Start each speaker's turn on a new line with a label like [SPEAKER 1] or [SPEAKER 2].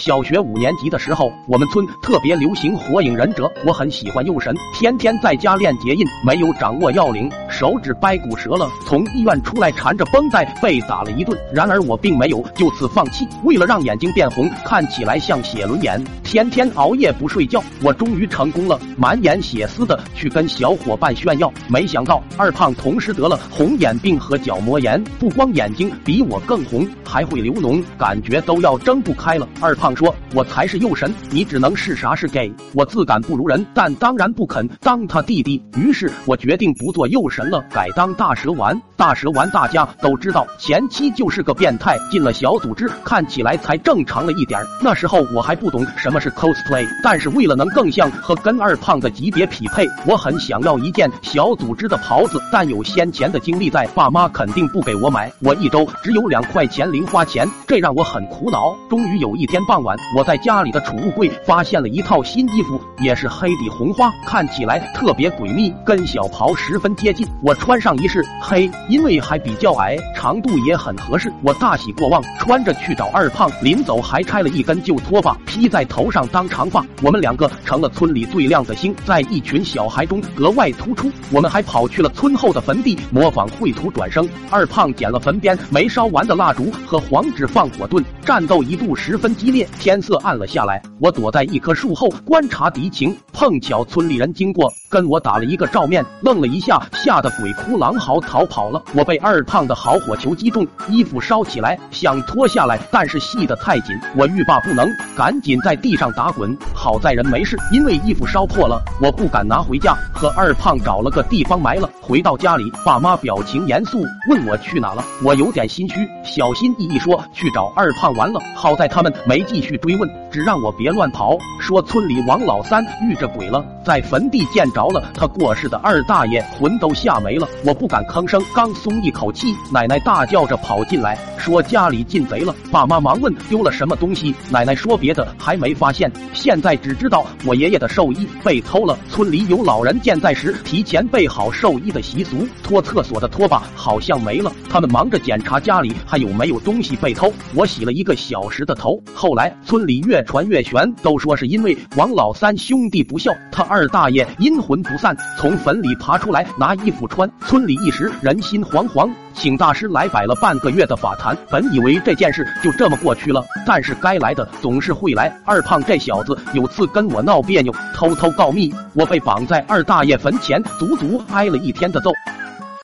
[SPEAKER 1] 小学五年级的时候，我们村特别流行火影忍者，我很喜欢右神，天天在家练结印，没有掌握要领，手指掰骨折了，从医院出来缠着绷带被打了一顿。然而我并没有就此放弃，为了让眼睛变红，看起来像写轮眼，天天熬夜不睡觉。我终于成功了，满眼血丝的去跟小伙伴炫耀，没想到二胖同时得了红眼病和角膜炎，不光眼睛比我更红，还会流脓，感觉都要睁不开了。二胖。说：“我才是右神，你只能是啥是 gay。”我自感不如人，但当然不肯当他弟弟。于是我决定不做右神了，改当大蛇丸。大蛇丸大家都知道，前期就是个变态，进了小组织，看起来才正常了一点。那时候我还不懂什么是 cosplay，但是为了能更像和跟二胖的级别匹配，我很想要一件小组织的袍子。但有先前的经历在，爸妈肯定不给我买。我一周只有两块钱零花钱，这让我很苦恼。终于有一天傍晚，我在家里的储物柜发现了一套新衣服，也是黑底红花，看起来特别诡秘，跟小袍十分接近。我穿上一试，嘿。因为还比较矮，长度也很合适，我大喜过望，穿着去找二胖。临走还拆了一根旧拖把披在头上当长发，我们两个成了村里最亮的星，在一群小孩中格外突出。我们还跑去了村后的坟地，模仿绘图转生。二胖捡了坟边没烧完的蜡烛和黄纸放火遁，战斗一度十分激烈。天色暗了下来，我躲在一棵树后观察敌情，碰巧村里人经过，跟我打了一个照面，愣了一下，吓得鬼哭狼嚎逃跑了。我被二胖的好火球击中，衣服烧起来，想脱下来，但是系得太紧，我欲罢不能，赶紧在地上打滚。好在人没事，因为衣服烧破了，我不敢拿回家，和二胖找了个地方埋了。回到家里，爸妈表情严肃，问我去哪了。我有点心虚，小心翼翼说去找二胖玩了。好在他们没继续追问，只让我别乱跑，说村里王老三遇着鬼了，在坟地见着着了他过世的二大爷，魂都吓没了。我不敢吭声，刚。松一口气，奶奶大叫着跑进来，说家里进贼了。爸妈忙问丢了什么东西，奶奶说别的还没发现，现在只知道我爷爷的寿衣被偷了。村里有老人健在时提前备好寿衣的习俗，拖厕所的拖把好像没了，他们忙着检查家里还有没有东西被偷。我洗了一个小时的头，后来村里越传越玄，都说是因为王老三兄弟不孝，他二大爷阴魂不散，从坟里爬出来拿衣服穿，村里一时人心。惶惶，请大师来摆了半个月的法坛，本以为这件事就这么过去了，但是该来的总是会来。二胖这小子有次跟我闹别扭，偷偷告密，我被绑在二大爷坟前，足足挨了一天的揍。